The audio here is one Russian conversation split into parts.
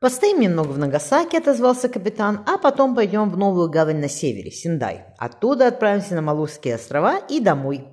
«Постоим немного в Нагасаки», — отозвался капитан, «а потом пойдем в новую гавань на севере, Синдай. Оттуда отправимся на Малузские острова и домой.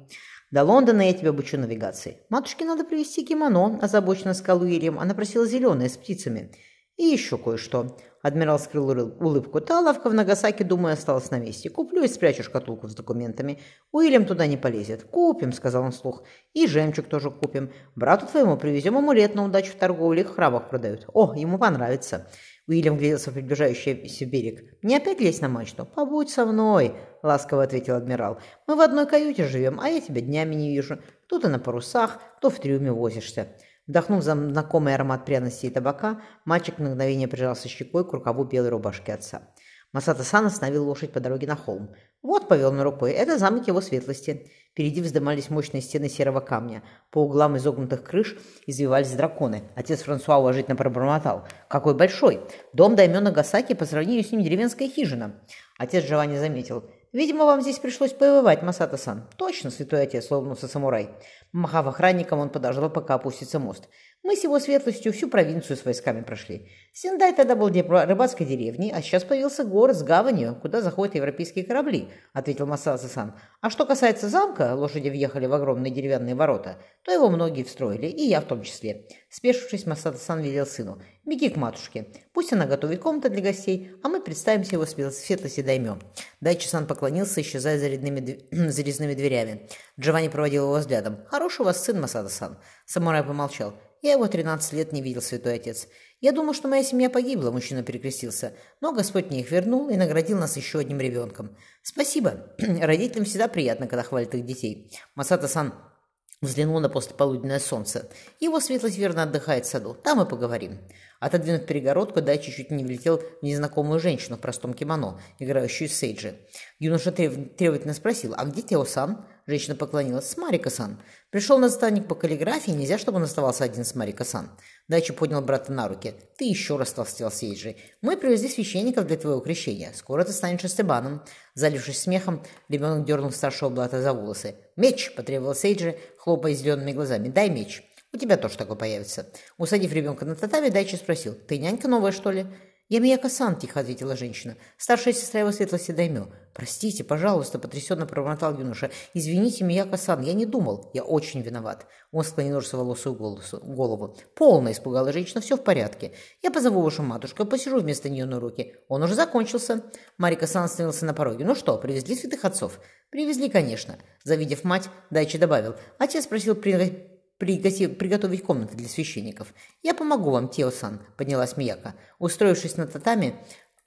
До Лондона я тебя обучу навигации. Матушке надо привезти кимоно», — озабоченно сказал Уильям. Она просила зеленое с птицами. «И еще кое-что». Адмирал скрыл улыбку. «Та лавка в Нагасаки, думаю, осталась на месте. Куплю и спрячу шкатулку с документами. Уильям туда не полезет. Купим», — сказал он вслух. «И жемчуг тоже купим. Брату твоему привезем амулет на удачу в торговле. Их в храмах продают. О, ему понравится». Уильям гляделся в приближающийся берег. «Не опять лезть на мачту?» «Побудь со мной», — ласково ответил адмирал. «Мы в одной каюте живем, а я тебя днями не вижу. То ты на парусах, то в трюме возишься». Вдохнув знакомый аромат пряности и табака, мальчик на мгновение прижался щекой к рукаву белой рубашки отца. Масата-сан остановил лошадь по дороге на холм. «Вот», — повел на рукой, — «это замок его светлости». Впереди вздымались мощные стены серого камня. По углам изогнутых крыш извивались драконы. Отец Франсуа уважительно пробормотал. «Какой большой! Дом Даймё Нагасаки по сравнению с ним деревенская хижина». Отец Джованни заметил. «Видимо, вам здесь пришлось повывать, Масата-сан». «Точно, святой отец», — улыбнулся самурай. Махав охранником, он подождал, пока опустится мост. Мы с его светлостью всю провинцию с войсками прошли. Синдай тогда был рыбацкой деревней, а сейчас появился город с гаванью, куда заходят европейские корабли», — ответил Масаса-сан. «А что касается замка, лошади въехали в огромные деревянные ворота, то его многие встроили, и я в том числе». Спешившись, Масата-сан велел сыну. «Беги к матушке. Пусть она готовит комнаты для гостей, а мы представимся его светлости даймем». Дайчи-сан поклонился, исчезая за, рядными, за резными дверями. Джованни проводил его взглядом. «Хороший у вас сын, Масада-сан». Самурай помолчал. Я его 13 лет не видел, святой отец. Я думал, что моя семья погибла, мужчина перекрестился. Но Господь мне их вернул и наградил нас еще одним ребенком. Спасибо. Родителям всегда приятно, когда хвалят их детей. Масата-сан взглянул на послеполуденное солнце. Его светлость верно отдыхает в саду. Там и поговорим. Отодвинув перегородку, Дайчи чуть не влетел в незнакомую женщину в простом кимоно, играющую Сейджи. Юноша требовательно спросил, а где Тео-сан? Женщина поклонилась. «С Марика-сан. Пришел наставник по каллиграфии, нельзя, чтобы он оставался один с Марика-сан». Дайчи поднял брата на руки. «Ты еще раз толстел Сейджи. Мы привезли священников для твоего крещения. Скоро ты станешь Эстебаном». Залившись смехом, ребенок дернул старшего брата за волосы. «Меч!» – потребовал Сейджи, хлопая зелеными глазами. «Дай меч!» «У тебя тоже такой появится». Усадив ребенка на татами, Дайчи спросил. «Ты нянька новая, что ли?» «Я Мияко-сан», – тихо ответила женщина. «Старшая сестра его светлости Даймё». «Простите, пожалуйста», – потрясенно пробормотал юноша. «Извините, Мияко-сан, я не думал. Я очень виноват». Он склонил русоволосую голову. «Полно», – испугала женщина. «Все в порядке. Я позову вашу матушку, посижу вместо нее на руки. Он уже закончился». Марика-сан остановился на пороге. «Ну что, привезли святых отцов?» «Привезли, конечно». Завидев мать, Дайчи добавил. Отец просил приготовить комнаты для священников. «Я помогу вам, Тео-сан», — поднялась Мияка. Устроившись на татами,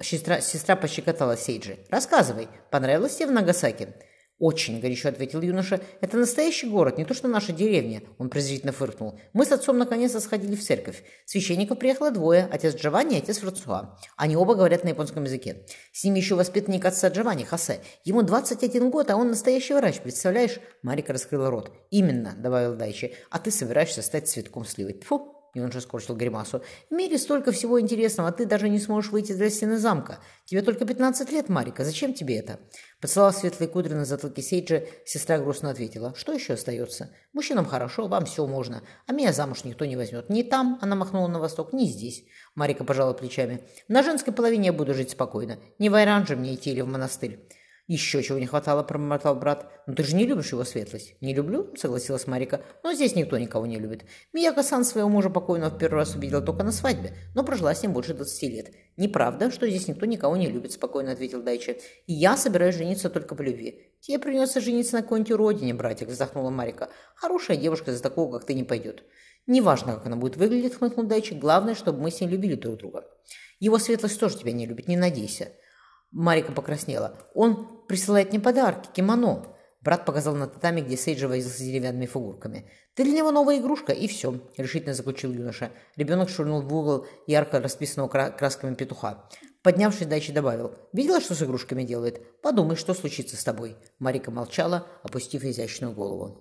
сестра, сестра пощекотала Сейджи. «Рассказывай, понравилось тебе в Нагасаки?» «Очень», — горячо ответил юноша. «Это настоящий город, не то что наша деревня», — он презрительно фыркнул. «Мы с отцом наконец-то сходили в церковь. Священников приехало двое, отец Джованни и отец Франсуа. Они оба говорят на японском языке. С ними еще воспитанник отца Джованни, Хосе. Ему 21 год, а он настоящий врач, представляешь?» Марика раскрыла рот. «Именно», — добавил Дайчи. «А ты собираешься стать цветком сливы». Фу, и он же скорчил гримасу. «В мире столько всего интересного, а ты даже не сможешь выйти за стены замка. Тебе только 15 лет, Марика, зачем тебе это?» Поцеловав светлые кудри на затылке Сейджа, сестра грустно ответила. «Что еще остается? Мужчинам хорошо, вам все можно, а меня замуж никто не возьмет. Ни там, она махнула на восток, ни здесь». Марика пожала плечами. «На женской половине я буду жить спокойно. Не в Айран же мне идти или в монастырь». «Еще чего не хватало», – пробормотал брат. «Но ты же не любишь его светлость». «Не люблю», – согласилась Марика. «Но здесь никто никого не любит. Мияко-сан своего мужа покойного в первый раз увидела только на свадьбе, но прожила с ним больше двадцати лет. Неправда, что здесь никто никого не любит», – спокойно ответил Дайча. «И я собираюсь жениться только по любви». «Тебе придется жениться на какой-нибудь уродине, братик», – вздохнула Марика. «Хорошая девушка за такого, как ты, не пойдет». «Неважно, как она будет выглядеть», – хмыкнул Дайча. «Главное, чтобы мы с ней любили друг друга». «Его светлость тоже тебя не любит, не надейся». Марика покраснела. «Он присылает мне подарки, кимоно». Брат показал на татами, где Сейджи возился с деревянными фигурками. «Ты для него новая игрушка, и все», — решительно заключил юноша. Ребенок швырнул в угол ярко расписанного красками петуха. Поднявшись, Дайчи добавил. «Видела, что с игрушками делает? Подумай, что случится с тобой». Марика молчала, опустив изящную голову.